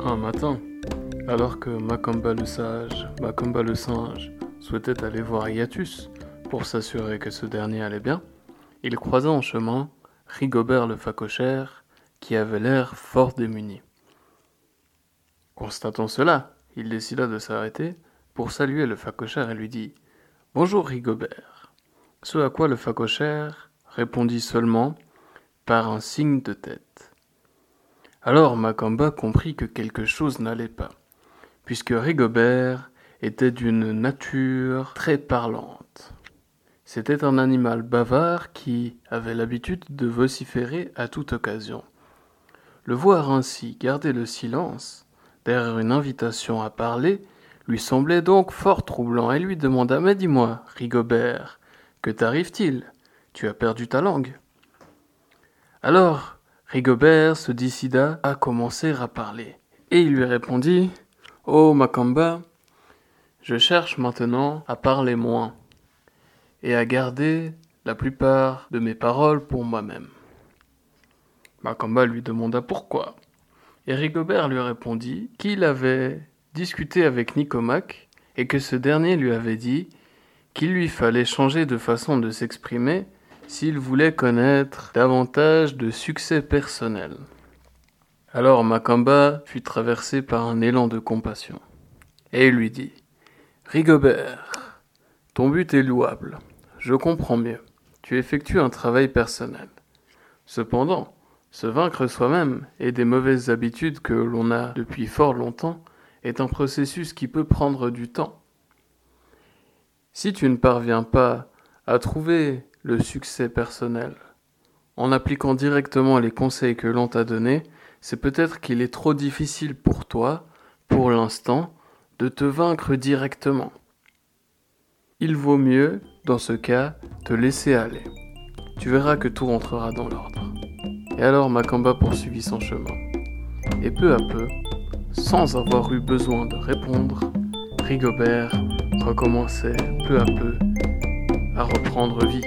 Un matin, alors que Macamba le sage, Macamba le singe, souhaitait aller voir Iatus pour s'assurer que ce dernier allait bien, il croisa en chemin Rigobert le facochère, qui avait l'air fort démuni. Constatant cela, il décida de s'arrêter pour saluer le facochère et lui dit Bonjour Rigobert. Ce à quoi le facochère répondit seulement par un signe de tête. Alors Macamba comprit que quelque chose n'allait pas, puisque Rigobert était d'une nature très parlante. C'était un animal bavard qui avait l'habitude de vociférer à toute occasion. Le voir ainsi garder le silence, derrière une invitation à parler, lui semblait donc fort troublant et lui demanda Mais dis-moi, Rigobert, que t'arrive-t-il? Tu as perdu ta langue Alors, Rigobert se décida à commencer à parler, et il lui répondit Oh, Macamba, je cherche maintenant à parler moins et à garder la plupart de mes paroles pour moi-même. Macamba lui demanda pourquoi, et Rigobert lui répondit qu'il avait discuté avec Nicomaque et que ce dernier lui avait dit qu'il lui fallait changer de façon de s'exprimer s'il voulait connaître davantage de succès personnel. Alors Macamba fut traversé par un élan de compassion, et il lui dit Rigobert, ton but est louable, je comprends mieux, tu effectues un travail personnel. Cependant, se vaincre soi-même et des mauvaises habitudes que l'on a depuis fort longtemps est un processus qui peut prendre du temps. Si tu ne parviens pas à trouver le succès personnel. En appliquant directement les conseils que l'on t'a donnés, c'est peut-être qu'il est trop difficile pour toi, pour l'instant, de te vaincre directement. Il vaut mieux, dans ce cas, te laisser aller. Tu verras que tout rentrera dans l'ordre. Et alors Macamba poursuivit son chemin. Et peu à peu, sans avoir eu besoin de répondre, Rigobert recommençait peu à peu à reprendre vie.